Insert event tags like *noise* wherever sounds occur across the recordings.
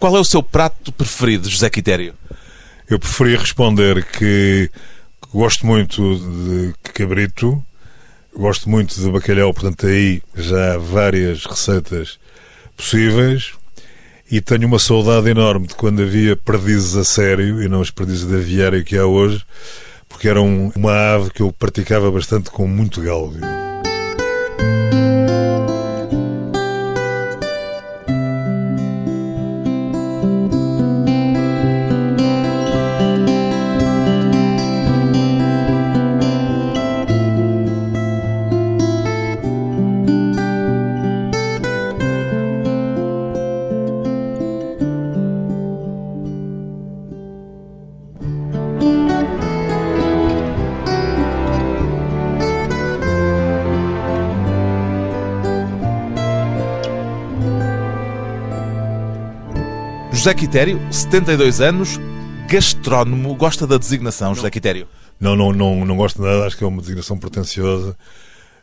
Qual é o seu prato preferido, José Quitério? Eu preferia responder que gosto muito de cabrito, gosto muito de bacalhau, portanto aí já há várias receitas possíveis e tenho uma saudade enorme de quando havia perdizes a sério e não os perdizes de aviário que há hoje, porque era um, uma ave que eu praticava bastante com muito gáudio. José Quitério, 72 anos, gastrónomo. Gosta da designação, José Quitério? Não, não, não, não gosto nada, acho que é uma designação pretenciosa.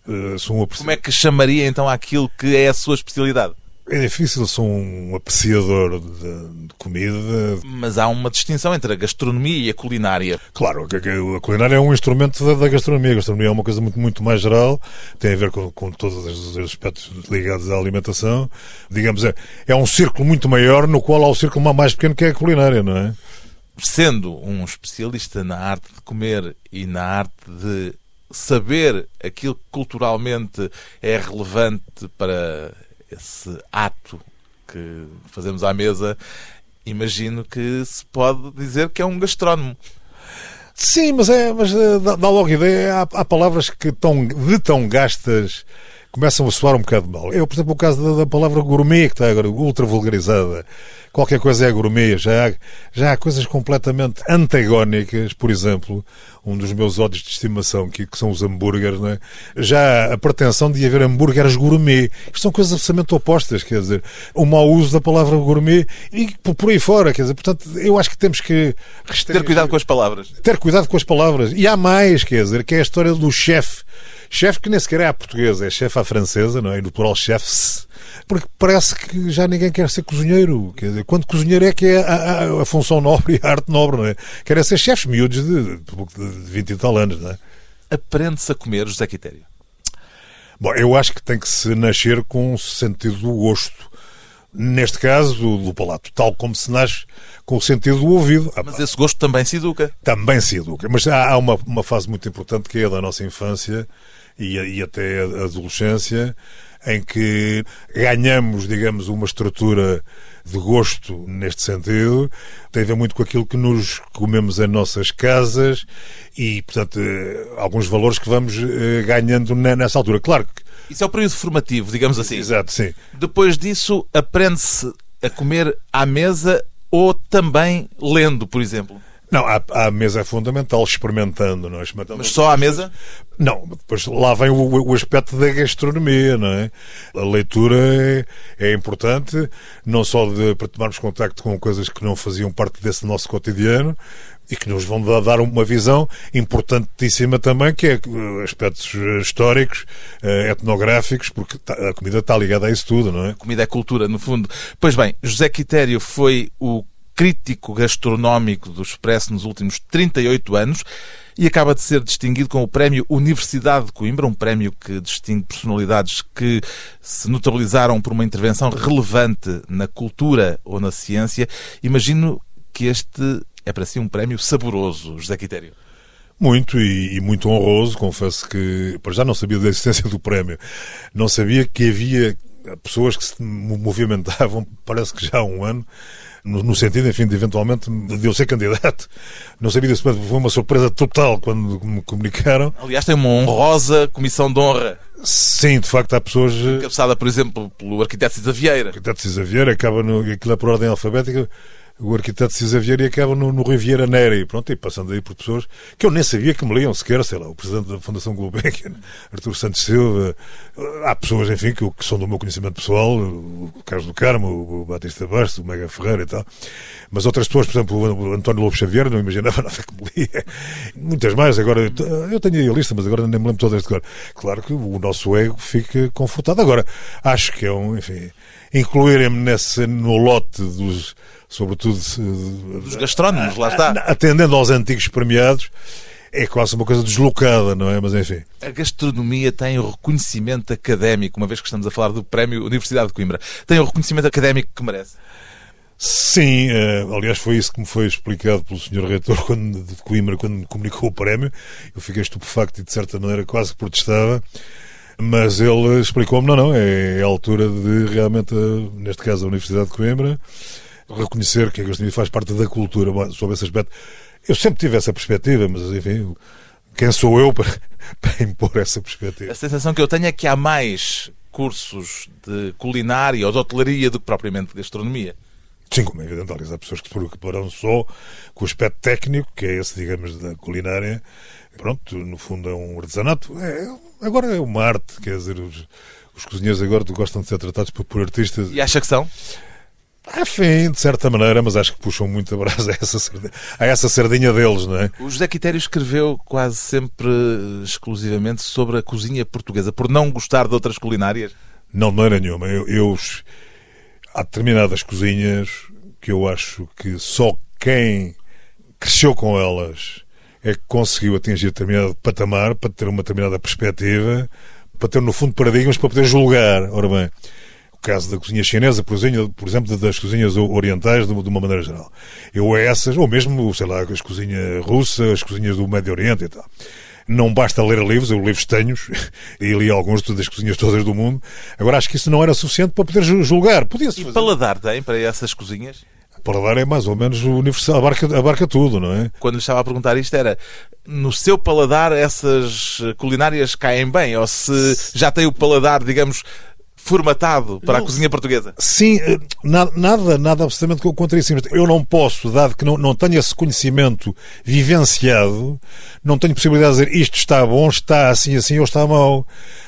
Uh, sou um Como é que chamaria então aquilo que é a sua especialidade? É difícil, sou um apreciador de, de, comida. Mas há uma distinção entre a gastronomia e a culinária. Claro, a, culinária é um instrumento da, da, gastronomia. A gastronomia é uma coisa muito, muito mais geral, tem a ver com, com todos os aspectos ligados à alimentação. Digamos, é, é um círculo muito maior no qual há o círculo mais pequeno que é a culinária, não é? Sendo um especialista na arte de comer e na arte de saber aquilo que culturalmente é relevante para esse ato que fazemos à mesa, imagino que se pode dizer que é um gastrónomo. Sim, mas, é, mas eh, dá, dá logo ideia. Há, há, palavras que tão, de tão gastas começam a soar um bocado mal. Eu, por exemplo, o caso da, da palavra gourmet, que está agora ultra vulgarizada. Qualquer coisa é gourmet. Já há, já há coisas completamente antagónicas. Por exemplo, um dos meus ódios de estimação, que, que são os hambúrgueres, não é? já a pretensão de haver hambúrgueres gourmet. Isto são coisas absolutamente opostas, quer dizer, o mau uso da palavra gourmet e por aí fora, quer dizer, portanto, eu acho que temos que... Ter cuidado com as palavras. Ter cuidado com as palavras. E há mais, quer dizer, que é a história do chefe Chefe que nem sequer é a portuguesa, é chefe à francesa, não é? E no plural chefs. Porque parece que já ninguém quer ser cozinheiro. Quer dizer, quando cozinheiro é que é a, a, a função nobre *laughs* e a arte nobre, não é? Querem ser chefes miúdos de, de, de 20 e tal anos, não é? Aprende-se a comer, José Quitério? Bom, eu acho que tem que se nascer com o sentido do gosto. Neste caso, do, do palato, tal como se nasce com o sentido do ouvido. Mas esse gosto também se educa. Também se educa. Mas há, há uma, uma fase muito importante que é a da nossa infância, e, e até a adolescência, em que ganhamos, digamos, uma estrutura de gosto neste sentido, tem a ver muito com aquilo que nos comemos em nossas casas e, portanto, eh, alguns valores que vamos eh, ganhando nessa altura. Claro que. Isso é o período formativo, digamos assim. Exato, sim. Depois disso, aprende-se a comer à mesa ou também lendo, por exemplo? Não, a, a mesa é fundamental, experimentando, não é? Experimentando Mas só à mesa? Não, depois lá vem o, o, aspecto da gastronomia, não é? A leitura é, é importante, não só de, para tomarmos contacto com coisas que não faziam parte desse nosso cotidiano, e que nos vão dar uma visão importantíssima também, que é eh, aspectos históricos, eh, etnográficos, porque tá, a comida está ligada a isso tudo, não é? A comida é cultura, no fundo. Pois bem, José Quitério foi o crítico gastronómico do Expresso nos últimos 38 anos e acaba de ser distinguido com o Prémio Universidade de Coimbra, um prémio que distingue personalidades que se notabilizaram por uma intervenção relevante na cultura ou na ciência. Imagino que este é para si um prémio saboroso, José Quitério. Muito e, e, muito honroso. Confesso que para já não sabia da existência do prémio. Não sabia que havia pessoas que se movimentavam, *laughs* parece que já há um ano, no, no, sentido, enfim, de eventualmente de eu ser candidato. Não sabia disso, mas foi uma surpresa total quando me comunicaram. Aliás, tem uma honrosa comissão de honra. Sim, de facto há pessoas. Cabeçada, por exemplo, pelo arquiteto Cisa Vieira. O arquiteto Cisa Vieira acaba no. aquilo é por ordem alfabética o arquiteto Cisa Vieira e acaba no, no Riviera Neri. Pronto, e passando aí por pessoas que eu nem sabia que me liam sequer, sei lá, o presidente da Fundação Gulbenkian, *laughs* Artur Santos Silva. Há pessoas, enfim, que, que, são do meu conhecimento pessoal, o Carlos do Carmo, o, Batista Bastos, o Mega Ferreira e tal. Mas outras pessoas, por exemplo, o António Lobo Xavier, não imaginava *laughs* nada que me lia. Muitas mais. Agora, eu tenho aí a lista, mas agora nem me lembro todas de cor. Claro que o nosso ego fica confortado. Agora, acho que é um, enfim, incluírem-me nesse, no lote dos, sobretudo, dos gastrónomos, lá está. Atendendo aos antigos premiados, é quase uma coisa deslocada, não é? Mas enfim. A gastronomia tem o reconhecimento académico, uma vez que estamos a falar do Prémio Universidade de Coimbra, tem o reconhecimento académico que merece. Sim, uh, aliás foi isso que me foi explicado pelo Sr. Reitor quando, de Coimbra quando me comunicou o prémio. Eu fiquei estupefacto e de certa maneira quase protestava. Mas ele explicou-me, não, não, é, é a altura de realmente, neste caso a Universidade de Coimbra, reconhecer que a gastronomia faz parte da cultura sobre esse aspecto. Eu sempre tive essa perspectiva, mas enfim, quem sou eu para, *laughs* para impor essa perspectiva? A sensação que eu tenho é que há mais cursos de culinária ou de hotelaria do que propriamente de gastronomia. Sim, como é evidente, aliás, há pessoas que se preocuparão só com o aspecto técnico, que é esse, digamos, da culinária. Pronto, no fundo é um artesanato. É, agora é uma arte, quer dizer, os, os cozinheiros agora gostam de ser tratados por, por artistas. E acha que são? Enfim, de certa maneira, mas acho que puxam muito a brasa a essa, sardinha, a essa sardinha deles, não é? O José Quitério escreveu quase sempre exclusivamente sobre a cozinha portuguesa, por não gostar de outras culinárias? Não, de maneira nenhuma. Eu, eu, há determinadas cozinhas que eu acho que só quem cresceu com elas é que conseguiu atingir determinado patamar para ter uma determinada perspectiva, para ter, no fundo, paradigmas para poder julgar. Ora bem, o caso da cozinha chinesa, por exemplo, das cozinhas orientais, de uma maneira geral. Eu essas, ou mesmo, sei lá, as cozinhas russas, as cozinhas do Médio Oriente e tal. Não basta ler livros, eu livros tenho, *laughs* e li alguns das cozinhas todas do mundo. Agora, acho que isso não era suficiente para poder julgar. Podia-se. E paladar tem para essas cozinhas? Paladar é mais ou menos universal, abarca, abarca tudo, não é? Quando lhe estava a perguntar isto era no seu paladar essas culinárias caem bem? Ou se já tem o paladar, digamos, formatado para não, a cozinha portuguesa. Sim, eh, nada, nada, nada absolutamente contra isso. Eu não posso, dado que não, não tenho esse conhecimento vivenciado, não tenho possibilidade de dizer isto está bom, está assim, assim ou está mal.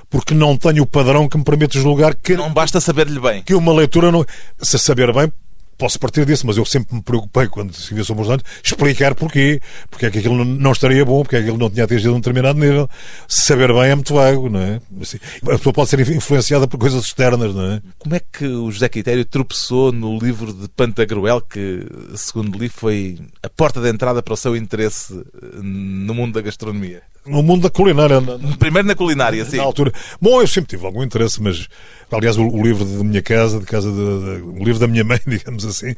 Porque não tenho o padrão que me permite julgar que. Não basta saber-lhe bem. Que uma leitura não. Se saber bem, posso partir disso, mas eu sempre me preocupei quando escrevia sobre os explicar porquê, porque é que aquilo não estaria bom, porque é que aquilo não tinha atingido um determinado nível. Saber bem é muito vago, não é? Assim, a pessoa pode ser influenciada por coisas externas, não é? Como é que o José Quitério tropeçou no livro de Pantagruel, que, segundo li, foi a porta de entrada para o seu interesse no mundo da gastronomia? No mundo da culinária. Primeiro na culinária, sim. Na altura. Bom, eu sempre tive algum interesse, mas aliás o, o livro da minha casa, de casa de, de, o livro da minha mãe, *laughs* digamos assim,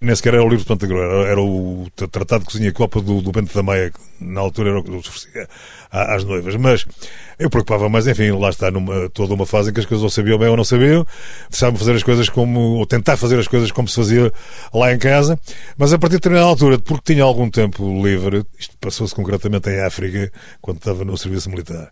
nem sequer era o livro de Pantagruel, era, era o Tratado de Cozinha Copa do, do Bento da Maia, que na altura era o que eu oferecia às noivas. Mas eu preocupava mais, enfim, lá está numa, toda uma fase em que as coisas ou sabiam bem ou não sabiam, deixavam fazer as coisas como, ou tentar fazer as coisas como se fazia lá em casa, mas a partir de determinada altura, porque tinha algum tempo livre, isto passou-se concretamente em África, quando estava no serviço militar,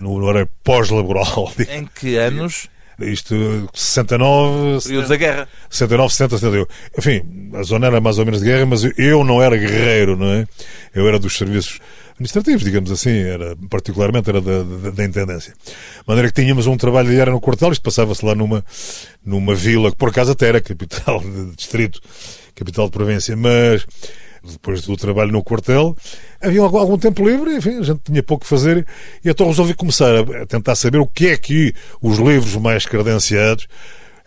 no horário pós-laboral. *laughs* Em que anos? Isto, 69. Períodos da guerra. 69, 70, 71. Enfim, a zona era mais ou menos de guerra, mas eu não era guerreiro, não é? Eu era dos serviços administrativos, digamos assim, era, particularmente era da, da, da Intendência. De maneira que tínhamos um trabalho diário no quartel, isto passava-se lá numa, numa vila, que por acaso até era capital de distrito, capital de província, mas depois do trabalho no quartel, havia algum, tempo livre, enfim, a gente tinha pouco a fazer, e então resolvi começar a tentar saber o que é que os livros mais credenciados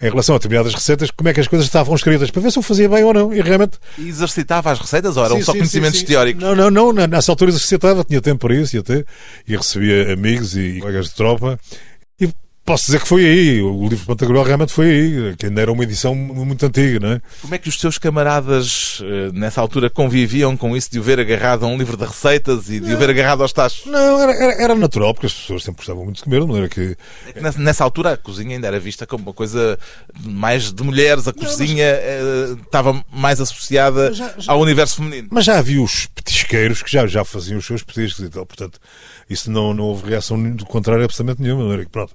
em relação a determinadas receitas, como é que as coisas estavam escritas, para ver se eu fazia bem ou não. E realmente. E exercitava as receitas ou eram sim, só sim, conhecimentos sim, teóricos? Não, não, não. Nessa altura exercitava, tinha tempo para isso e até. E recebia amigos e colegas de tropa. Posso dizer que foi aí. O livro de Pantagruel realmente foi aí, que ainda era uma edição muito antiga, não é? Como é que os seus camaradas eh, nessa altura conviviam com isso de o ver agarrado a um livro de receitas e de não, o ver agarrado aos tachos? Não, era, era, era, natural, porque as pessoas sempre gostavam muito de comer, não era que. É nessa, nessa, altura a cozinha ainda era vista como uma coisa mais de mulheres, a cozinha não, mas... estava mais associada já, já... ao universo feminino. Mas já havia os petisqueiros que já, já faziam os seus petiscos e tal, portanto, isso não, não houve reação do contrário absolutamente nenhuma, pronto.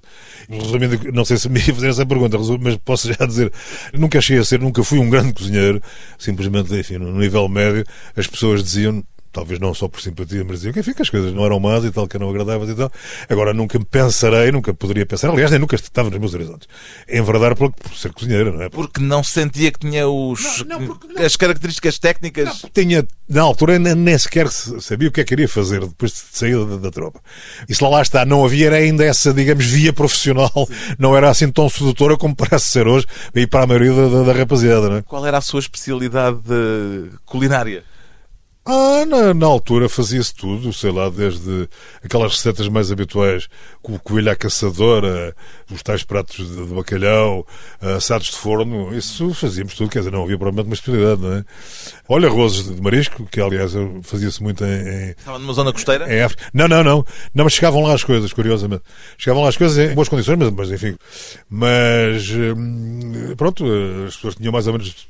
Resumindo, não sei se me ia fazer essa pergunta, mas posso já dizer, nunca achei a ser, nunca fui um grande cozinheiro, simplesmente, enfim, no nível médio, as pessoas diziam talvez não só por simpatia, mas diziam que, enfim, que as coisas não eram más e tal, que eram agradáveis e tal. Agora nunca pensarei, nunca poderia pensar, aliás, nem nunca estava nos meus horizontes, enverdar por, por ser cozinheiro, não é? Porque não sentia que tinha os, Não, não, não. as características técnicas. tinha, na altura, nem, nem sequer sabia o que é que queria fazer depois de sair da, da tropa. E se lá, lá está, não havia ainda essa, digamos, via profissional, não era assim tão sedutora como parece ser hoje, e para a maioria da, da- da rapaziada, não é? Qual era a sua especialidade eh, culinária? Ah, na, na altura fazia-se tudo, sei lá, desde aquelas receitas mais habituais, com o coelho à caçadora, os tais pratos de, de bacalhau, assados de forno, isso fazíamos tudo, quer dizer, não havia provavelmente uma especialidade, não é? Olha, arrozes de marisco, que aliás fazia-se muito em, em, Estava numa zona costeira? em África. Não, não, não. Não, mas chegavam lá as coisas, curiosamente. Chegavam lá as coisas em boas condições, mas, mas enfim. Mas, hum, pronto, as pessoas tinham mais ou menos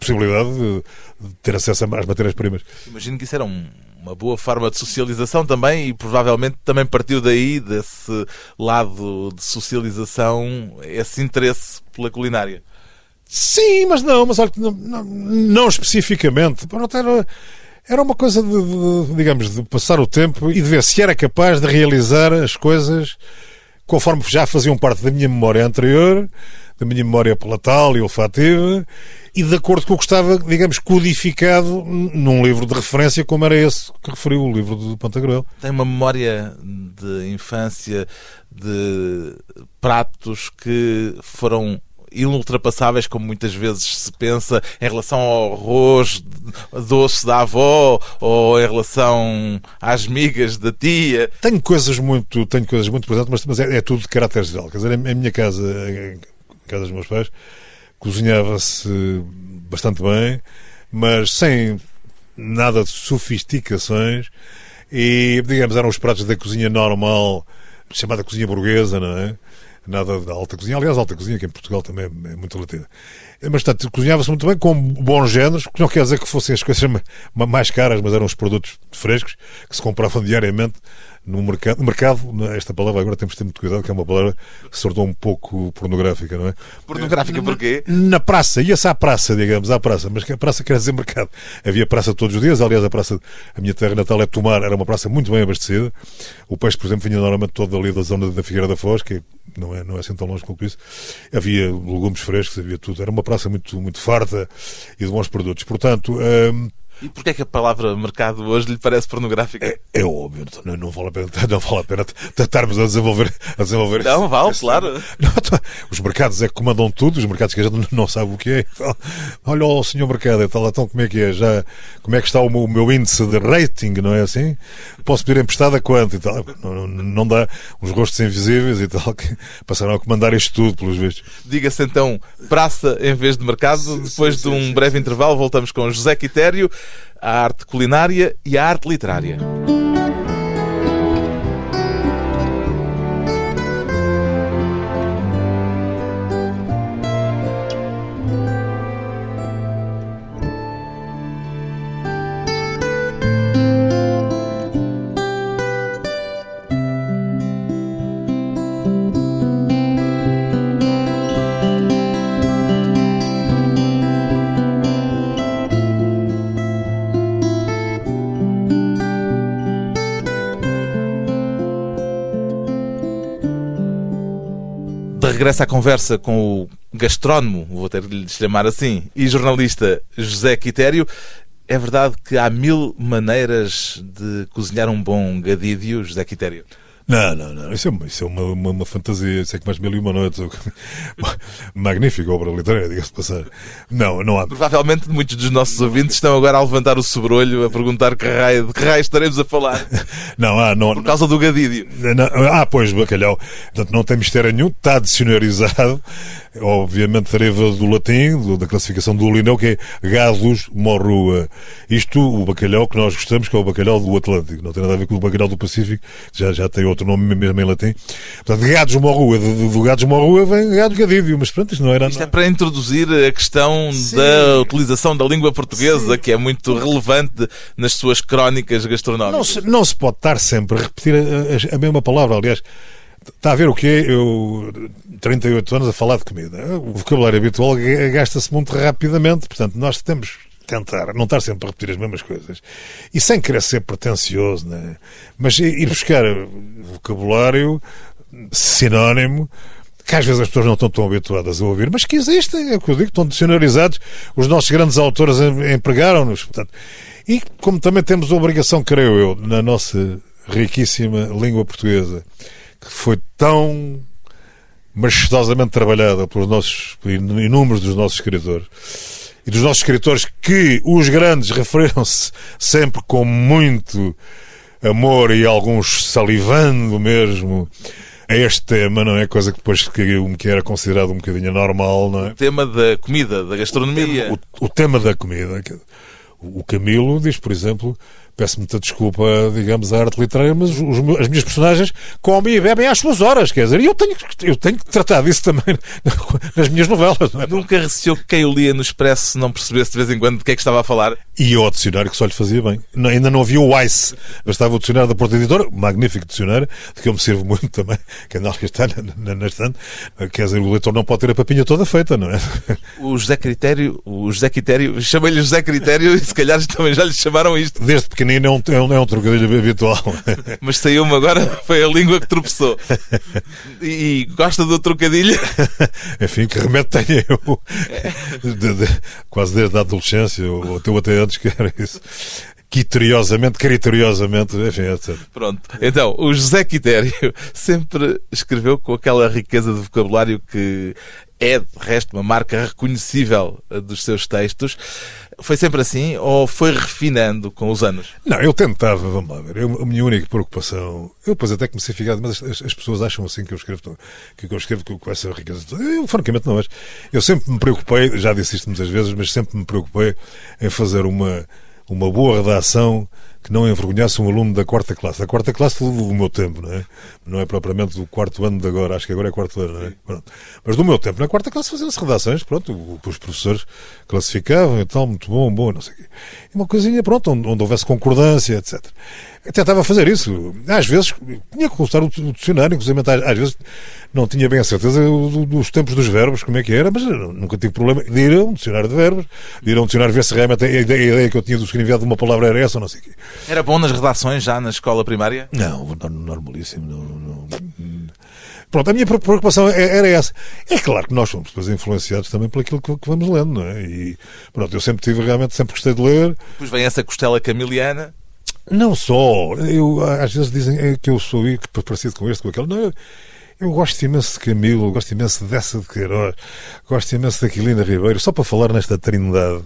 possibilidade de, de ter acesso às matérias-primas. Imagino que isso era um- uma boa forma de socialização também e provavelmente também partiu daí, desse lado de socialização, esse interesse pela culinária. Sim, mas não, mas olha, não, não, não especificamente. Era, era uma coisa de, de, digamos, de passar o tempo e de ver se era capaz de realizar as coisas conforme já faziam parte da minha memória anterior, da minha memória palatal e olfativa, e de acordo com o que estava, digamos, codificado num livro de referência, como era esse que referiu, o livro de Pantagruel. Tem uma memória de infância de pratos que foram inultrapassáveis, como muitas vezes se pensa, em relação ao arroz doce da avó ou em relação às migas da tia. Tenho coisas muito, tenho coisas muito presentes, mas, mas é, é tudo de caráter geral. Quer dizer, em, em minha casa, em casa dos meus pais, cozinhava-se bastante bem, mas sem nada de sofisticações e, digamos, eram os pratos da cozinha normal, chamada cozinha burguesa, não é? Nada da alta cozinha. Aliás, alta cozinha, que em Portugal também é muito relativa. Mas, portanto, cozinhava-se muito bem, com bons géneros, que não quer dizer que fossem as coisas *laughs* ma- ma- mais caras, mas eram os produtos frescos que se compravam diariamente no mercado. No mercado, esta palavra agora temos de ter muito cuidado, que é uma palavra que se tornou um pouco pornográfica, não é? Pornográfica porquê? Na praça, ia-se à praça, digamos, à praça, mas a praça quer dizer mercado. Havia praça todos os dias, aliás, a praça, a minha terra natal é Tomar, era uma praça muito bem abastecida. O peixe, por exemplo, vinha normalmente todo ali da zona da Figueira da Foz, que não é, não é assim tão longe como isso. Havia legumes frescos, havia tudo. Era uma praça muito, muito farta e de bons produtos. Portanto, hum, E porquê é que a palavra mercado hoje lhe parece pornográfica? é, é óbvio, não, não vale a pena, não vale a pena estarmos a desenvolver, a desenvolver Não, vale, esse- claro. Não, tá. os mercados é que comandam tudo, os mercados que a gente não sabe o que é. Então, Olha o senhor mercado, e tal, então como é que é? Já, como é que está o meu, o meu índice de rating, não é assim? Posso pedir emprestado a quanto e tal? Não, não, dá uns rostos invisíveis e tal, que passaram a comandar isto tudo, pelos vistos. Diga-se então praça em vez de mercado. Depois de um breve intervalo, voltamos com José Quitério, a arte culinária e a arte literária. De regresso à conversa com o gastrónomo, vou ter de lhe chamar assim, e jornalista José Quitério. É verdade que há mil maneiras de cozinhar um bom gadídio, José Quitério. Não, não, não. Isso é, uma- isso é uma, uma, uma fantasia. Isso é que mais mil e uma noites. *laughs* Magnífica obra literária, diga-se passar. Não, não há. Provavelmente muitos dos nossos ouvintes estão agora a levantar o sobrolho, a perguntar que raio, de que raio estaremos a falar, *laughs* Não há, não, por causa do gadídio. Não, ah, pois, bacalhau. Portanto, não tem mistério nenhum, está dicionarizado. Obviamente deriva do latim, do- da classificação do Lineu, que é gados morrua. Isto, o bacalhau que nós gostamos, que é o bacalhau do Atlântico. Não tem nada a ver com o bacalhau do Pacífico, que já, já tem outro nome mesmo em latim. Portanto, gados morrua. Do, do gados morrua vem gados gadívio. Mas pronto, isto não era... Isto é para introduzir a questão da utilização da língua portuguesa, que é muito relevante nas suas crónicas Não gastronómicas. se, não se pode estar sempre a repetir a, a- a mesma palavra. Aliás, está a ver o que é eu, 38 anos, a falar de comida. O vocabulário habitual ga- gasta-se muito rapidamente. Portanto, nós temos tentar não estar sempre a repetir as mesmas coisas e sem querer ser pretencioso, né? mas ir buscar vocabulário sinónimo que às vezes as pessoas não estão tão habituadas a ouvir, mas que existem, é o que eu digo, estão dicionarizados, os nossos grandes autores empregaram-nos. E como também temos a obrigação, creio eu, na nossa riquíssima língua portuguesa, que foi tão majestosamente trabalhada pelos nossos inúmeros dos nossos escritores e dos nossos escritores que os grandes referiram-se sempre com muito amor e alguns salivando mesmo a este tema, não é? Coisa que depois que, que era considerado um bocadinho normal, não é? O tema da comida, da gastronomia. O tema, o, o tema da comida. O Camilo diz, por exemplo, peço muita desculpa, digamos, à arte literária, mas os, as minhas personagens comem e bebem às suas horas, quer dizer, e eu tenho, eu tenho que tratar disso também *laughs* nas minhas novelas. É? Nunca receou que quem o lia no Expresso não percebesse de vez em quando de que é que estava a falar? E ao dicionário que só lhe fazia bem. Não, ainda não havia o Weiss, bastava o dicionário da Porta Editora, magnífico dicionário, de que eu me sirvo muito também, *laughs* que ainda está na, na, na estante. Quer dizer, o leitor não pode ter a papinha toda feita, não é? O José Critério, o José Critério, chamei-lhe José Critério e se calhar também já lhe chamaram isto. Desde pequenino é um, é um, é um trocadilho habitual. *laughs* Mas saiu-me agora, foi a língua que tropeçou. E, gosta do trocadilho? *laughs* Enfim, que remédio tenho eu? De, de, quase desde a adolescência, ou até, até antes que era isso criteriosamente, criteriosamente, enfim, etc. Pronto. Então, o José Quitério *laughs* sempre escreveu com aquela riqueza de vocabulário que é, de resto, uma marca reconhecível eh, dos seus textos. Foi sempre assim ou foi refinando com os anos? Não, eu tentava, vamos lá ver. Eu, a minha única preocupação. Eu depois até comecei a ficar, mas as, as, pessoas acham assim que eu escrevo, que eu escrevo com essa riqueza. Eu, francamente, não acho. Eu sempre me preocupei, já disse isto muitas vezes, mas sempre me preocupei em fazer uma, uma boa redação que não envergonhasse um aluno da quarta classe. Da quarta classe do, do meu tempo, não é? Não é propriamente do quarto ano de agora, acho que agora é quarto ano, não é? Pronto. Mas do meu tempo, na quarta classe faziam-se redações, pronto, os professores classificavam e tal, muito bom, bom, não sei o quê. E uma coisinha, pronto, onde, onde houvesse concordância, etc. Eu tentava fazer isso. Às vezes tinha que consultar o dicionário, inclusive às vezes não tinha bem a certeza dos tempos dos verbos, como é que era, mas nunca tive problema de ir a um dicionário de verbos, de ir a um dicionário ver se realmente a ideia, a que eu tinha do escreviado de uma palavra era essa ou não sei o quê. Era bom nas redações já na escola primária? Não, normalíssimo. Não, não. Pronto, a minha preocupação é, era essa. É claro que nós somos depois influenciados também por aquilo que vamos lendo, não é? E pronto, eu sempre tive, realmente, sempre gostei de ler. Depois vem essa costela camiliana. Não só. Eu, às vezes dizem é que eu sou parecido com este, com aquele. Não, eu, eu gosto imenso de Camilo, gosto imenso dessa de Queiroz, gosto imenso da Aquilina Ribeiro, só para falar nesta trindade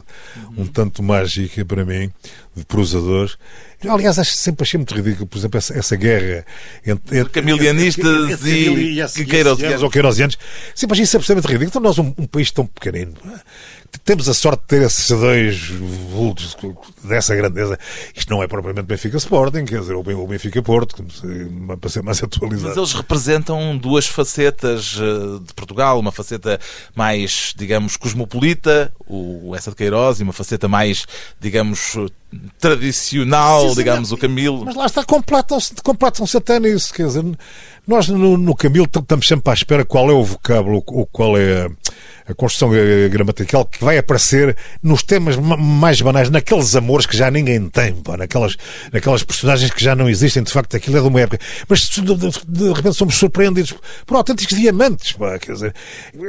um tanto mágica para mim, de prosadores. Aliás, acho sempre achei muito ridículo, por exemplo, essa, essa guerra entre, entre camilianistas entre, e, e, e queirosianos. Ou queirosianos. Sempre achei isso absolutamente ridículo. Então, nós, um, um país tão pequenino, temos a sorte de ter esses dois vultos dessa grandeza. Isto não é propriamente Benfica Sporting, quer dizer, ou Benfica Porto, para ser mais atualizado. Mas eles representam duas facetas eh, de Portugal, uma faceta mais, digamos, cosmopolita, o Essa de Queiroz, e uma faceta mais, digamos, tradicional, digamos, o Camilo. Mas lá está, completam-se completam até nisso, quer dizer, nós no, no Camilo estamos sempre à espera qual é o vocábulo, ou qual é a a construção gramatical que vai aparecer nos temas mais banais, naqueles amores que já ninguém tem, pá, naquelas, naquelas personagens que já não existem, de facto, aquilo é de uma época. Mas de, de, de repente somos surpreendidos por autênticos diamantes, pá, quer dizer,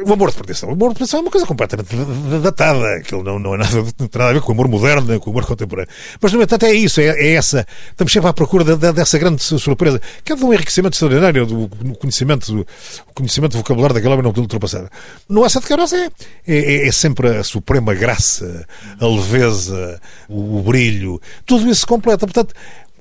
o amor de perdição. O amor de perdição é uma coisa completamente datada, aquilo não, não é nada, *laughs* não tem nada a ver com o amor moderno, com o amor contemporâneo. Mas, no entanto, é isso, é, é essa, estamos sempre à procura de, de, dessa grande surpresa, que é de um enriquecimento extraordinário do conhecimento, do conhecimento do vocabulário daquela obra não ultrapassada. Não essa de nós é, é, é, sempre a suprema graça, a leveza, o, o brilho, tudo isso completa. Portanto,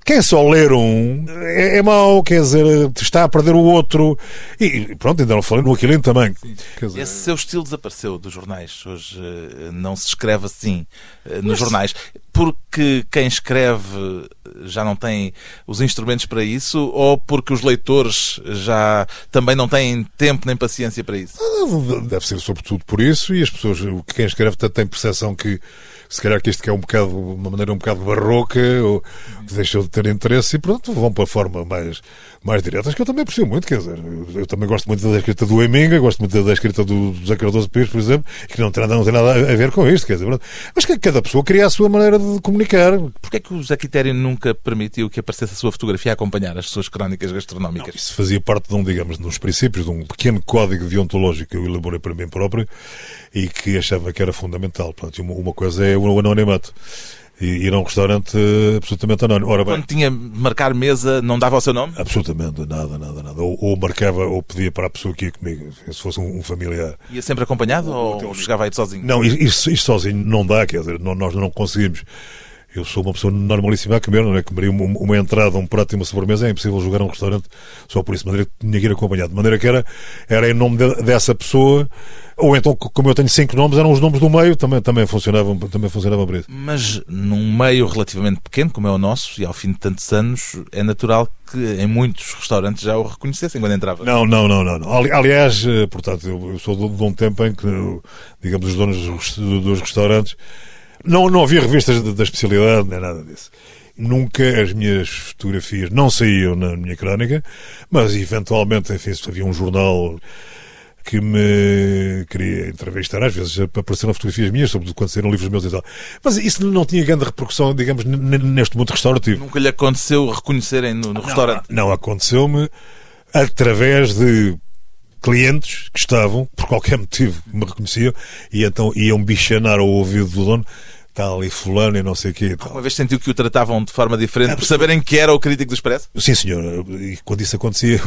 quem só ler um é, é mau, quer dizer, está a perder o outro. E pronto, ainda não falei no Aquilino também. Dizer... Esse seu estilo desapareceu dos jornais. Hoje eh, não se escreve assim eh, nos Mas... jornais. porque quem escreve já não tem os instrumentos para isso ou porque os leitores já também não têm tempo nem paciência para isso? Deve ser sobretudo por isso e as pessoas, quem escreve tem percepção que se calhar que isto que é um bocado, uma maneira um bocado barroca, ou deixou de ter interesse e pronto, vão para a forma mais, mais direta, que eu também aprecio muito, quer dizer, eu, eu também gosto muito da escrita do Eminga, gosto muito da escrita do, do José Cardoso Pires, por exemplo, que não tem, nada, não tem nada a ver com isto, quer dizer, mas que cada pessoa cria a sua maneira de comunicar. Porquê é que o José Quitério nunca permitiu que aparecesse a sua fotografia a acompanhar as suas crónicas gastronómicas? Não, isso fazia parte de um, digamos, dos princípios, de um pequeno código deontológico que eu elaborei para mim próprio e que achava que era fundamental. Portanto, uma, uma coisa é o anonimato e ir a um restaurante absolutamente anónimo. Ora bem, Quando tinha marcar mesa, não dava o seu nome? Absolutamente, nada, nada, nada. Ou, ou marcava ou pedia para a pessoa que ia comigo, se fosse um, um familiar. Ia sempre acompanhado ou, ou chegava aí sozinho? Não, isso, isso sozinho não dá, quer dizer, nós não conseguimos. Eu sou uma pessoa normalíssima a comer, não é? Comeria uma, uma, entrada, um prato e uma sobremesa, é impossível jogar um restaurante só por isso. De maneira que tinha que ir acompanhado. De maneira que era, era em nome de, dessa pessoa, ou então, como eu tenho cinco nomes, eram os nomes do meio, também, também, funcionavam, também funcionavam para isso. Mas num meio relativamente pequeno, como é o nosso, e ao fim de tantos anos, é natural que em muitos restaurantes já o reconhecessem quando entrava. Não, não, não, não. Aliás, eh, portanto, eu, sou de um tempo em que, digamos, os donos dos restaurantes não, não havia revistas da especialidade, nem nada disso. Nunca as minhas fotografias não saíam na minha crónica, mas eventualmente, enfim, havia um jornal que me queria entrevistar, às vezes apareceram fotografias minhas, sobretudo quando saíram livros meus e tal. Mas isso não tinha grande repercussão, digamos, neste mundo restaurativo. Nunca lhe aconteceu reconhecerem no, no não, restaurante? Não, aconteceu-me através de clientes que estavam, por qualquer motivo, me reconheciam e então iam bichanar ao ouvido do dono está ali fulano e não sei o quê. Uma vez sentiu que o tratavam de forma diferente é, por saberem que era o crítico do Expresso? Sim, senhor. E quando isso acontecia,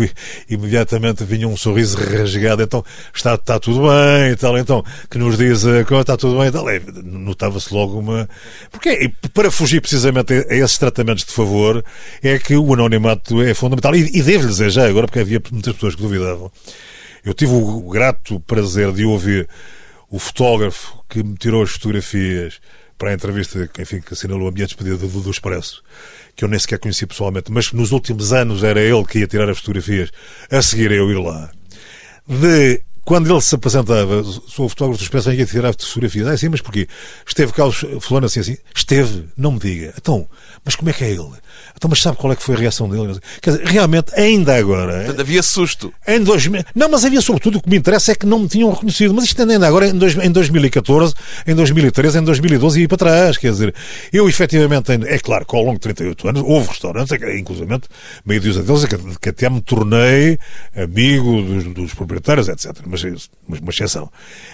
imediatamente vinha um sorriso rasgado. Então, está, está tudo bem e tal. Então, que nos diz, está tudo bem e tal. Notava-se logo uma... Porque para fugir precisamente a esses tratamentos de favor é que o anonimato é fundamental. E, e devo-lhe dizer já agora, porque havia muitas pessoas que duvidavam. Eu tive o grato prazer de ouvir o fotógrafo que me tirou as fotografias para a entrevista enfim, que assinalou a minha despedida do, do Expresso, que eu nem sequer conheci pessoalmente, mas que nos últimos anos era ele que ia tirar as fotografias, a seguir eu ir lá. De quando ele se apresentava, sou o fotógrafo do Expresso, ia tirar fotografias. Ah, sim, mas porquê? Esteve Carlos falando assim, assim, esteve, não me diga. Então, mas como é que é ele? Então, mas sabe qual é que foi a reação dele? Quer dizer, realmente, ainda agora. Portanto, havia susto. Em 2000, não, mas havia sobretudo o que me interessa é que não me tinham reconhecido. Mas isto ainda agora, em, dois, em 2014, em 2013, em 2012 e ir para trás. Quer dizer, eu efetivamente, é claro que ao longo de 38 anos houve restaurantes, inclusive meio dúzia deles, que, até me tornei amigo dos, dos proprietários, etc. Mas uma, uma exceção.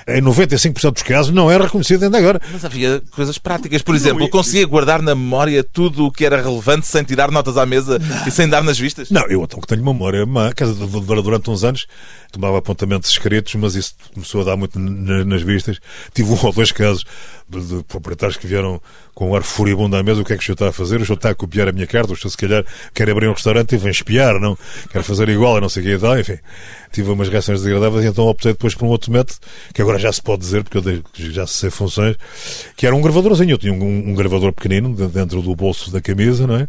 Em 95% dos casos não era reconhecido ainda agora. Mas havia coisas práticas. Por exemplo, conseguia guardar na memória tudo o que era relevante sem tirar notas à mesa não. e sem dar nas vistas? Não, eu então que tenho memória má. Durante uns anos tomava apontamentos escritos, mas isso começou a dar muito nas vistas. Tive um ou dois casos de proprietários que vieram com um ar furibundo à mesa. O que é que o senhor está a fazer? O senhor está a copiar a minha carta. O senhor, se calhar, quer abrir um restaurante e vem espiar, não? Quer fazer igual, não sei o que e tal. Enfim, tive umas reações desagradáveis e então optei depois por um outro método, que agora já se pode dizer, porque eu já sei funções, que era um gravadorzinho. Eu tinha um, um gravador pequenino dentro do bolso da camisa, não é?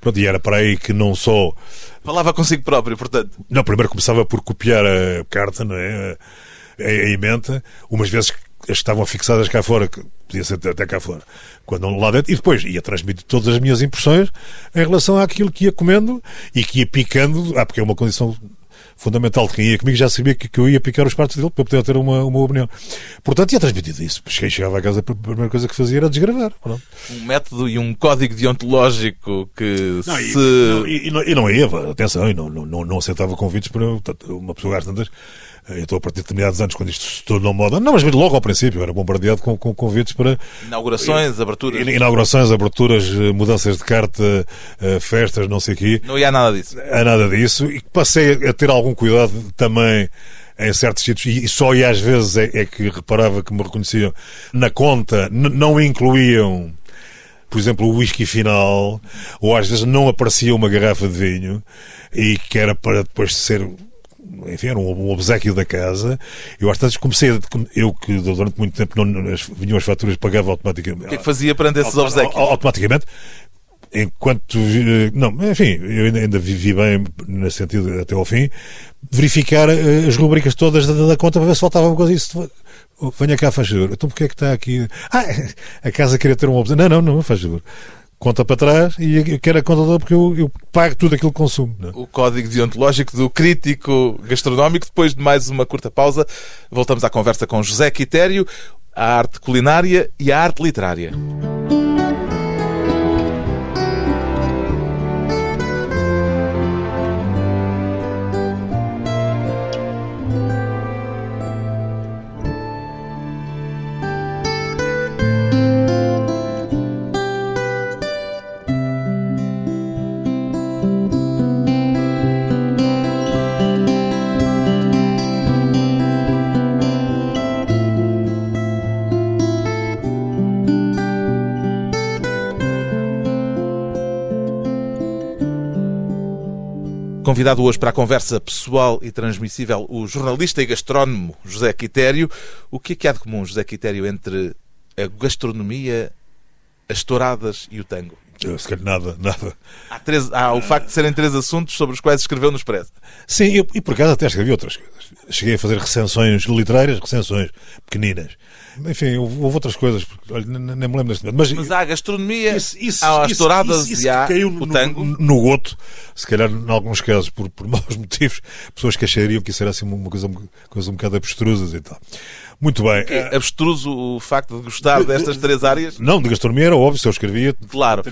Pronto, e era para aí que não só Falava consigo próprio, portanto. Não, primeiro começava por copiar a carta, não é? A, a emenda, umas vezes as que estavam fixadas cá fora, que podia ser até cá fora, quando lá dentro, e depois ia transmitir todas as minhas impressões em relação àquilo que ia comendo e que ia picando, ah, porque é uma condição fundamental de quem ia comigo já sabia que, que eu ia picar os partos dele para poder ter uma, uma opinião. Portanto, ia transmitido isso. Cheguei, chegava a casa, a primeira coisa que fazia era desgravar. Pronto. Um método e um código deontológico que não, se... E, não, e, e, não, e não ia, atenção, e não, não, não, não aceitava convites para uma pessoa às tantas eu estou a partir de determinados anos, quando isto se tornou moda, não, mas logo ao princípio, era bombardeado com, com convites para. Inaugurações, aberturas. Inaugurações, aberturas, eh, mudanças de carta, eh, festas, não sei o quê. Não ia nada disso. A nada disso. E passei a ter algum cuidado também em certos sítios, e só e às vezes é, é que reparava que me reconheciam na conta, não incluíam por exemplo, o whisky final, ou às vezes não aparecia uma garrafa de vinho, e que era para depois ser enfim, era um, obsequio da casa. Eu às tantas comecei, a, eu que durante muito tempo não, as, vinham as faturas pagava automaticamente. O que é que fazia perante esses obsequios? Automaticamente. Enquanto, não, enfim, eu ainda vivi bem nesse sentido até ao fim, verificar eh, as rubricas todas da, da conta para ver se faltava alguma coisa. Isso, venha cá, faz favor. Então porquê é que está aqui? Ah, *laughs* a casa queria ter um obsequio. Não, não, não, faz favor conta para trás e eu quero a conta porque eu, eu pago tudo aquilo que consumo. É? O código deontológico do crítico gastronómico. Depois de mais uma curta pausa, voltamos à conversa com José Quitério, a arte culinária e a arte literária. Convidado hoje para a conversa pessoal e transmissível, o jornalista e gastrónomo José Quitério. O que é que há de comum, José Quitério, entre a gastronomia, as touradas e o tango? Eu, se calhar nada, nada. Há, três, há o facto de serem três assuntos sobre os quais escreveu no Expresso. Sim, eu, e por acaso até escrevi outras coisas. Cheguei a fazer recensões literárias, recensões pequeninas. Enfim, houve outras coisas, olha, nem me lembro deste Mas, mas há a gastronomia, isso, isso, há as touradas isso, e há caiu o tango. No, no goto, se calhar, em alguns casos, por, por *laughs* maus motivos, pessoas que achariam que isso era assim uma coisa, uma coisa um bocado abstrusas e tal. Muito bem. É abstruso o facto de gostar destas três áreas? Não, de gastronomia era óbvio, se eu escrevia. Claro.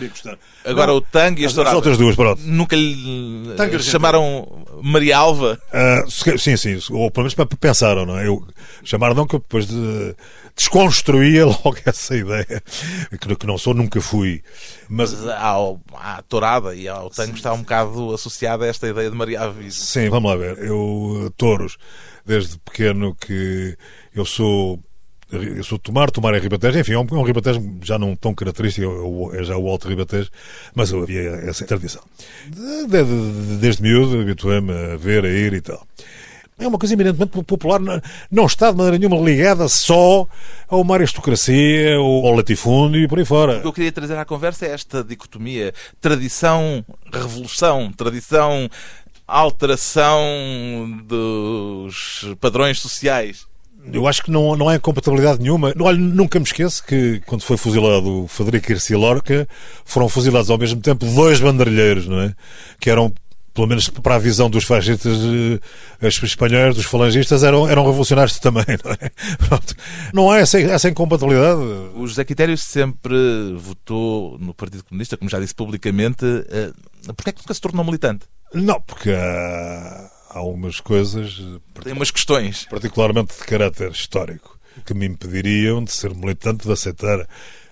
Agora não, o tango e as touradas. As outras duas, pronto. Nunca lhe tango chamaram Maria Alva? Uh, sim, sim. Ou pelo menos pensaram, não é? Eu, chamaram não que eu depois de desconstruía *laughs* logo essa ideia, que, que não sou, nunca fui. Mas, Mas ao, à tourada e ao tango está um bocado associada a esta ideia de Maria Aviso. Sim, vamos lá ver. Eu, touros, desde pequeno que eu sou eu sou Tomar, Tomar é Ribatejo, enfim, é um, é um Ribatejo já não tão característico, é, é já o Alto Ribatejo, mas havia essa tradição. Desde, desde miúdo, habituei-me a ver, a ir e tal é uma coisa eminentemente popular, não está de maneira nenhuma ligada só a uma aristocracia ou ao latifúndio e por aí fora. O que eu queria trazer à conversa é esta dicotomia tradição-revolução, tradição alteração dos padrões sociais. Eu acho que não, não há incompatibilidade nenhuma. Olha, nunca me esqueço que, quando foi fuzilado o Federico Garcia Lorca, foram fuzilados ao mesmo tempo dois banderilheiros, não é? Que eram pelo menos para a visão dos fascistas eh, espanhóis, dos falangistas, eram, eram revolucionários também, *laughs* não é? Pronto. Não há essa, essa incompatibilidade. O José Quitério sempre votou no Partido Comunista, como já disse publicamente. Eh, porquê é que nunca se tornou militante? Não, porque há algumas coisas... Tem umas questões. Particularmente de caráter histórico que me impediriam de ser militante, de aceitar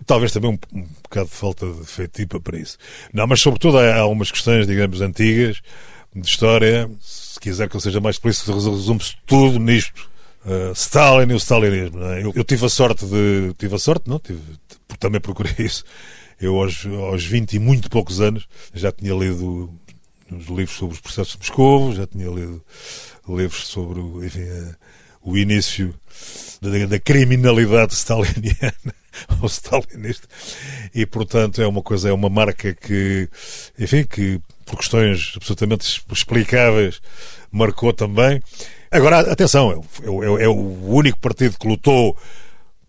talvez também um, um bocado de falta de feitipa para isso. Não, mas sobretudo há, há algumas questões, digamos, antigas, de história. Se quiser que eu seja mais explícito, resume-se tudo nisto. Uh, Stalin e o stalinismo. É? Eu, eu, tive a sorte de. Tive a sorte, não? Tive, também procurei isso. Eu, aos, aos 20 e muito poucos anos, já tinha lido os livros sobre os processos de Moscou, já tinha lido livros sobre enfim, uh, o início da, da criminalidade staliniana *laughs* ou stalinista. E portanto é uma coisa é uma marca que enfim que por questões absolutamente explicáveis marcou também. Agora atenção é, é, é o único partido que lutou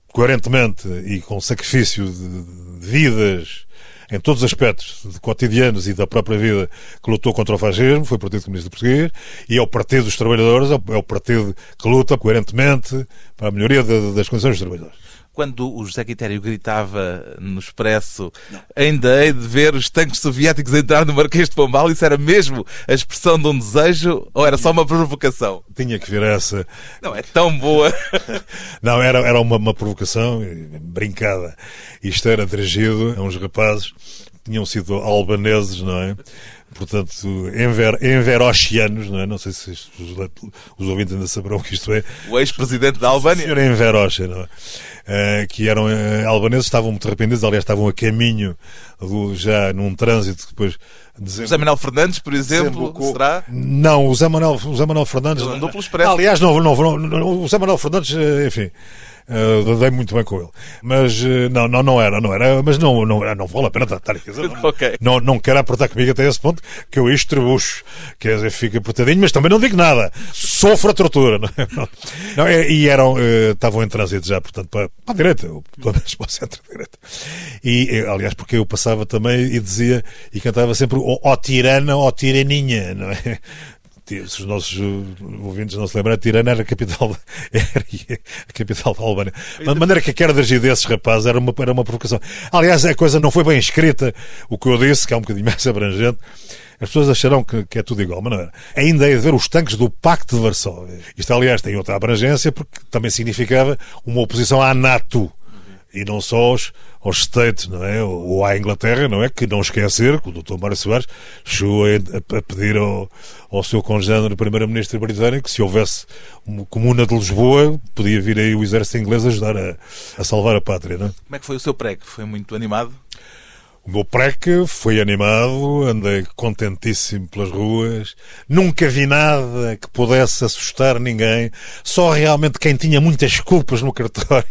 coerentemente e com sacrifício de, de vidas em todos os aspectos cotidianos e da própria vida que lutou contra o fascismo, foi o Partido Comunista Português, e é o Partido dos Trabalhadores, é o partido que luta coerentemente para a melhoria das condições dos trabalhadores quando o José Quitério gritava no Expresso não. ainda hei de ver os tanques soviéticos entrar no Marquês de Pombal, isso era mesmo a expressão de um desejo ou era só uma provocação? Tinha que vir essa. Não, é tão boa. *laughs* não, era, era uma, uma provocação brincada. Isto era dirigido a uns rapazes tinham sido albaneses, não é? Portanto, enver, enveroxianos, não é? Não sei se os, os ouvintes ainda saberão o que isto é. O ex-presidente da Albânia. O senhor Enveroxa, não é? Uh, que eram uh, albaneses, estavam muito arrependidos, aliás, estavam a caminho do, já num trânsito depois Dezembro. José Manuel Fernandes, por exemplo, será? Não, o Zé Manuel, o Zé Manuel Fernandes. Ele andou pelo expresso. Aliás, não, não, não, não, o Zé Manuel Fernandes, eh, enfim, Uh, dei muito bem com ele. Mas uh, não, não, não era, não era. Mas não, não, não vale a pena estar aqui. Não, *laughs* okay. não, não quero apertar comigo até esse ponto que eu isto trebucho. Quer dizer, fica apertadinho, mas também não digo nada. Sofro a tortura. Não, é? *laughs* não, é, e eram, uh, estavam em trânsito já, portanto, para, para a direita, pelo menos para o centro-direita. E, aliás, porque eu passava também e dizia, e cantava sempre ó tirana, ó tiraninha, não é? Se os nossos uh, ouvintes não se lembram, Tirana era a capital, *laughs* era a capital da Albânia. De maneira que a queda de desses rapazes era uma, era uma provocação. Aliás, a coisa não foi bem escrita, o que eu disse, que é um bocadinho *laughs* mais abrangente. As pessoas acharão que, que, é tudo igual, mas não era. Ainda é de ver os tanques do Pacto de Varsóvia. Isto, aliás, tem outra abrangência, porque também significava uma oposição à NATO e não só aos, aos States, não é? Ou à Inglaterra, não é? Que não esquecer que o Dr. Mário Soares chegou a, a pedir ao, ao seu congênero primeiro-ministro britânico que se houvesse uma comuna de Lisboa, podia vir aí o exército inglês ajudar a, a salvar a pátria, não é? Como é que foi o seu prego? Foi muito animado? O meu preque foi animado, andei contentíssimo pelas ruas, nunca vi nada que pudesse assustar ninguém, só realmente quem tinha muitas culpas no cartório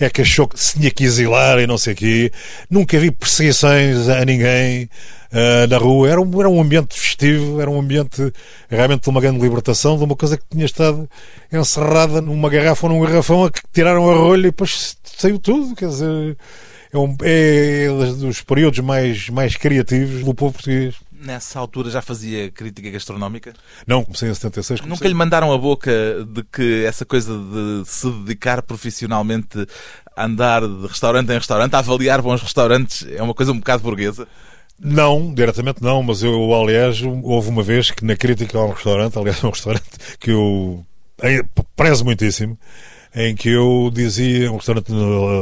é que achou que se tinha que exilar e não sei o quê. Nunca vi perseguições a ninguém uh, na rua. Era um, era um ambiente festivo, era um ambiente realmente de uma grande libertação, de uma coisa que tinha estado encerrada numa garrafa ou num garrafão a que tiraram a rolha e depois saiu tudo, quer dizer é, um, é dos períodos mais, mais criativos do povo português. Nessa altura já fazia crítica gastronómica? Não, comecei em 76. Comecei. Nunca lhe mandaram a boca de que essa coisa de se dedicar profissionalmente a andar de restaurante em restaurante, a avaliar bons restaurantes, é uma coisa um bocado burguesa? Não, diretamente não, mas eu, aliás, houve uma vez que na crítica a um restaurante, aliás, *laughs* um restaurante que eu prezo muitíssimo, em que eu dizia, um restaurante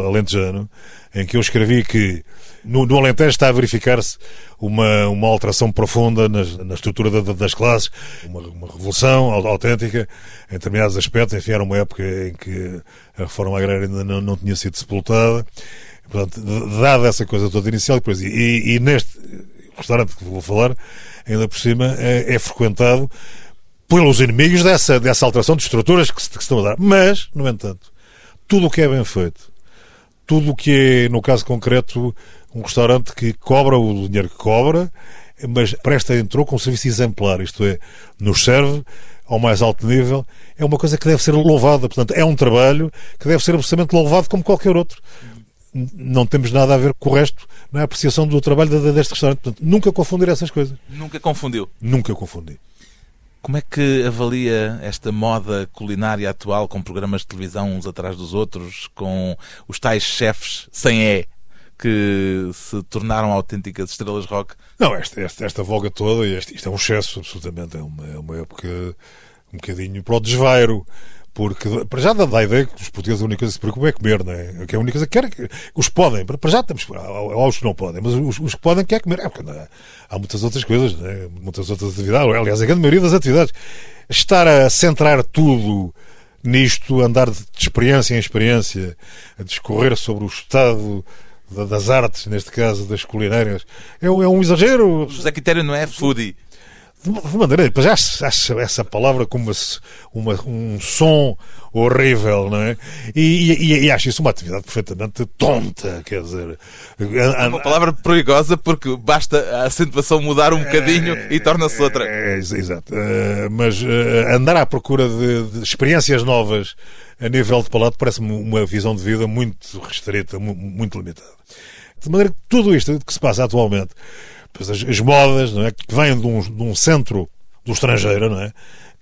alentejano, em que eu escrevi que no, no Alentejo está a verificar-se uma, uma alteração profunda nas, na estrutura da, das classes, uma, uma, revolução autêntica em determinados aspectos. Enfim, era uma época em que a reforma agrária ainda não, não tinha sido sepultada. Portanto, dada essa coisa toda inicial, depois, e, e neste restaurante que vou falar, ainda por cima, é, é frequentado pelos inimigos dessa, dessa alteração de estruturas que se, que se estão a dar. Mas, no entanto, tudo o que é bem feito, tudo o que é, no caso concreto, um restaurante que cobra o dinheiro que cobra, mas presta entrou com um serviço exemplar, isto é, nos serve ao mais alto nível, é uma coisa que deve ser louvada. Portanto, é um trabalho que deve ser absolutamente louvado como qualquer outro. Não temos nada a ver com o resto na apreciação do trabalho deste restaurante. Portanto, nunca confundir essas coisas. Nunca confundiu? Nunca confundi. Como é que avalia esta moda culinária atual, com programas de televisão uns atrás dos outros, com os tais chefes sem E, que se tornaram autênticas estrelas rock? Não, esta, esta, esta voga toda, isto é um excesso, absolutamente. É uma, é uma época um bocadinho para o desvairo. Porque, para já dá a ideia que os portugueses a única coisa que se preocupam é comer, não é? Que é a única coisa que querem. Os podem, para já temos. Há os que não podem, mas os, os que podem querem comer. É, porque, não, há muitas outras coisas, é? muitas outras atividades. Aliás, a grande maioria das atividades. Estar a centrar tudo nisto, andar de experiência em experiência, a discorrer sobre o estado das artes, neste caso das culinárias, é, é um exagero. José Quitério não é foodie de maneira, já acho essa palavra como uma, uma, um som horrível, não é? E, e, e, acho isso uma atividade perfeitamente tonta, quer dizer. É uma palavra perigosa porque basta a acentuação mudar um bocadinho é, e torna-se outra. É, é, exato. Uh, mas uh, andar à procura de, de, experiências novas a nível de palato parece-me uma visão de vida muito restrita, muito limitada. De maneira que tudo isto que se passa atualmente as, as modas, não é? que vêm de um, de um centro do estrangeiro, não é?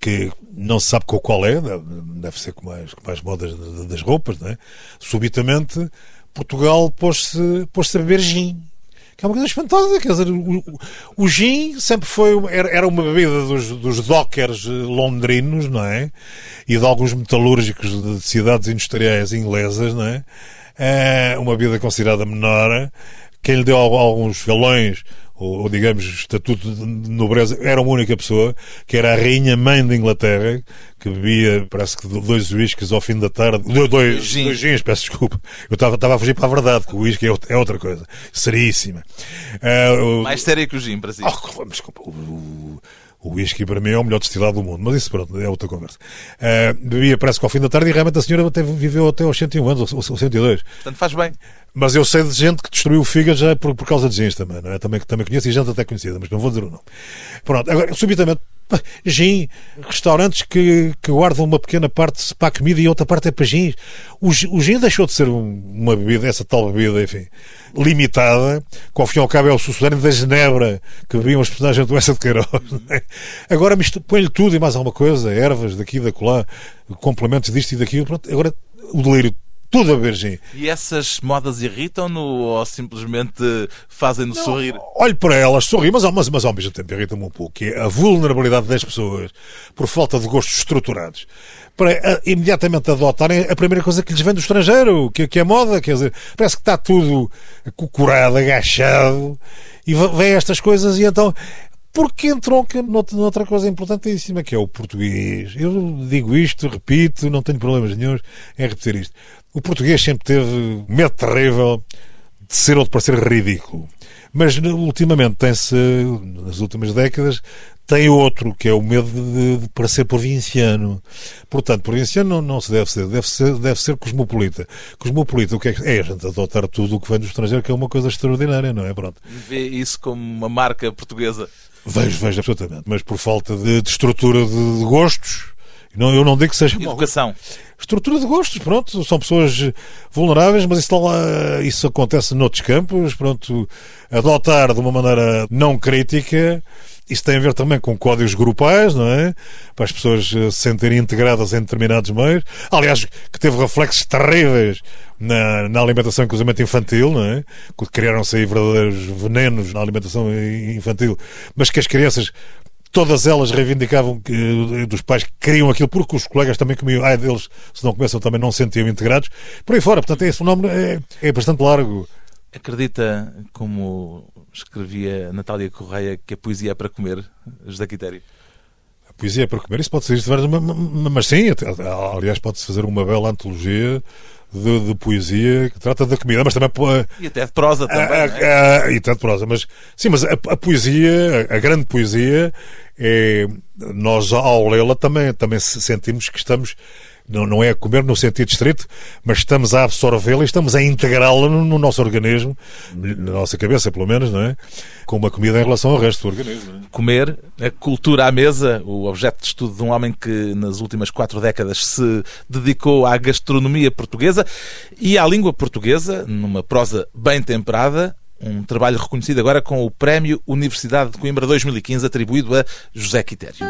que não se sabe qual é, deve ser com mais, com mais modas das roupas, não é? subitamente Portugal pôs-se pôs a beber gin. Que é uma coisa espantosa, quer dizer, o, o gin sempre foi, era, era uma bebida dos, dos dockers londrinos, não é? E de alguns metalúrgicos de cidades industriais inglesas, não é? É uma bebida considerada menor, quem lhe deu alguns galões ou, ou, digamos, estatuto de nobreza, era uma única pessoa, que era a rainha mãe de Inglaterra, que bebia, parece que dois uísques ao fim da tarde, dois, dois, Gin. dois gins, peço desculpa. Eu estava a fugir para a verdade, que o uísque é, é, outra coisa, seríssima. Uh, Mais séria que o gin, para si. Oh, o, o, whisky para mim é o melhor destilado do mundo, mas isso pronto, é outra conversa. Uh, bebia parece que ao fim da tarde e realmente a senhora até viveu até aos 101 anos, ou 102. Portanto faz bem. Mas eu sei de gente que destruiu o fígado já por, por causa de gins também, não é? Também, também conheço e gente até conhecida, mas não vou dizer o nome. Pronto, agora, subitamente, gin, restaurantes que, que guardam uma pequena parte para a comida e outra parte é para gins. O, o gin deixou de ser uma bebida, essa tal bebida, enfim, limitada, que ao fim e ao cabo é o sucedâneo da Genebra que bebiam os personagens do Essa de Queiroz. *laughs* É? Agora põe-lhe tudo e mais alguma coisa, ervas daqui da colar, complementos disto e daquilo. Pronto, agora o delírio tudo a virgem. E essas modas irritam-no ou simplesmente fazem-no sorrir? Olho para elas, sorri, mas, mas, mas ao mesmo tempo irritam-me um pouco, que é a vulnerabilidade das pessoas por falta de gostos estruturados para uh, imediatamente adotarem a primeira coisa que lhes vem do estrangeiro, que, que é moda, quer dizer, parece que está tudo cocorado, agachado, e vem estas coisas e então porque entronca noutra coisa importantíssima, que é o português. Eu digo isto, repito, não tenho problemas nenhums em repetir isto. O português sempre teve medo terrível de ser ou de parecer ridículo. Mas ultimamente tem-se, nas últimas décadas, tem outro, que é o medo de, de parecer provinciano. Portanto, provinciano não, não se deve ser, deve ser, deve ser cosmopolita. Cosmopolita, o que é que é? A gente adotar tudo o que vem do estrangeiro, que é uma coisa extraordinária, não é? Pronto. Vê isso como uma marca portuguesa? Vejo, vejo absolutamente. Mas por falta de, de estrutura de, de gostos, não, eu não digo que seja Educação. Mal. Estrutura de gostos, pronto, são pessoas vulneráveis, mas isso, lá, isso acontece noutros campos, pronto, adotar de uma maneira não crítica, isso tem a ver também com códigos grupais, não é? Para as pessoas se sentirem integradas em determinados meios. Aliás, que teve reflexos terríveis na, na alimentação, inclusive infantil, não é? Criaram-se aí verdadeiros venenos na alimentação infantil, mas que as crianças todas elas reivindicavam que, eh, dos pais que queriam aquilo porque os colegas também comiam, ai deles, se não começam também não se sentiam integrados, por aí fora. Portanto, esse fenómeno é, é bastante largo. Acredita, como escrevia Natália Correia, que a poesia é para comer, José Quitério? A poesia é para comer, isso pode ser mas sim, aliás, pode-se fazer uma bela antologia de, de, poesia que trata da comida, mas também. E até de prosa também. A, a, a, e até de prosa, mas sim, mas a, a poesia, a, grande poesia, é, nós ao lê-la também, também sentimos que estamos não, não é comer no sentido estrito, mas estamos a absorvê-la e estamos a integrá-la no, no, nosso organismo, na nossa cabeça, pelo menos, não é? Com uma comida em relação ao resto do organismo. É? Comer, a cultura à mesa, o objeto de estudo de um homem que nas últimas quatro décadas se dedicou à gastronomia portuguesa e à língua portuguesa, numa prosa bem temperada, um trabalho reconhecido agora com o Prémio Universidade de Coimbra 2015, atribuído a José Quitério.